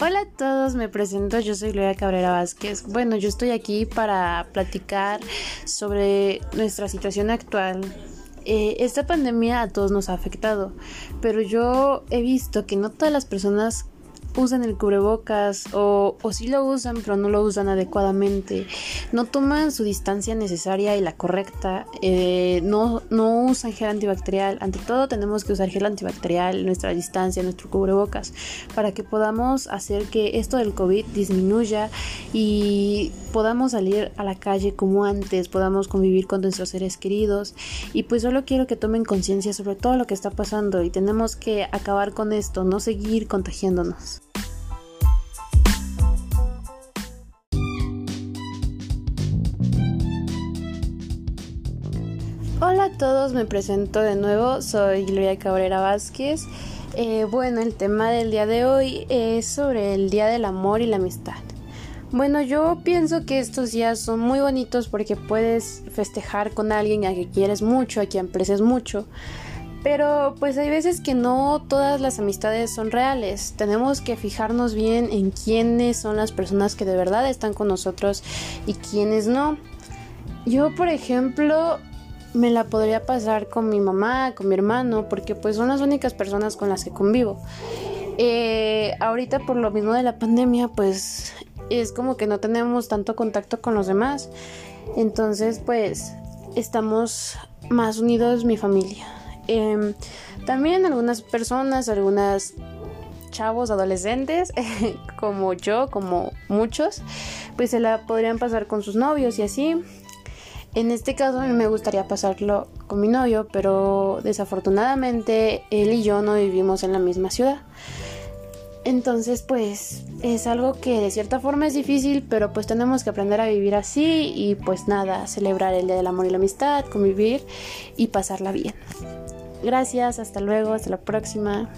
Hola a todos, me presento, yo soy Gloria Cabrera Vázquez. Bueno, yo estoy aquí para platicar sobre nuestra situación actual. Eh, esta pandemia a todos nos ha afectado, pero yo he visto que no todas las personas usan el cubrebocas o, o sí lo usan pero no lo usan adecuadamente, no toman su distancia necesaria y la correcta, eh, no, no usan gel antibacterial, ante todo tenemos que usar gel antibacterial, nuestra distancia, nuestro cubrebocas, para que podamos hacer que esto del COVID disminuya y podamos salir a la calle como antes, podamos convivir con nuestros seres queridos. Y pues solo quiero que tomen conciencia sobre todo lo que está pasando y tenemos que acabar con esto, no seguir contagiándonos. Hola a todos, me presento de nuevo, soy Gloria Cabrera Vázquez. Eh, bueno, el tema del día de hoy es sobre el Día del Amor y la Amistad. Bueno, yo pienso que estos días son muy bonitos porque puedes festejar con alguien a quien quieres mucho, a quien aprecias mucho. Pero pues hay veces que no todas las amistades son reales. Tenemos que fijarnos bien en quiénes son las personas que de verdad están con nosotros y quiénes no. Yo, por ejemplo, me la podría pasar con mi mamá, con mi hermano, porque pues son las únicas personas con las que convivo. Eh, ahorita por lo mismo de la pandemia, pues es como que no tenemos tanto contacto con los demás. Entonces, pues estamos más unidos mi familia. Em, también algunas personas, algunas chavos, adolescentes, como yo, como muchos, pues se la podrían pasar con sus novios y así. En este caso a mí me gustaría pasarlo con mi novio, pero desafortunadamente él y yo no vivimos en la misma ciudad. Entonces pues es algo que de cierta forma es difícil, pero pues tenemos que aprender a vivir así y pues nada, celebrar el Día del Amor y la Amistad, convivir y pasarla bien. Gracias, hasta luego, hasta la próxima.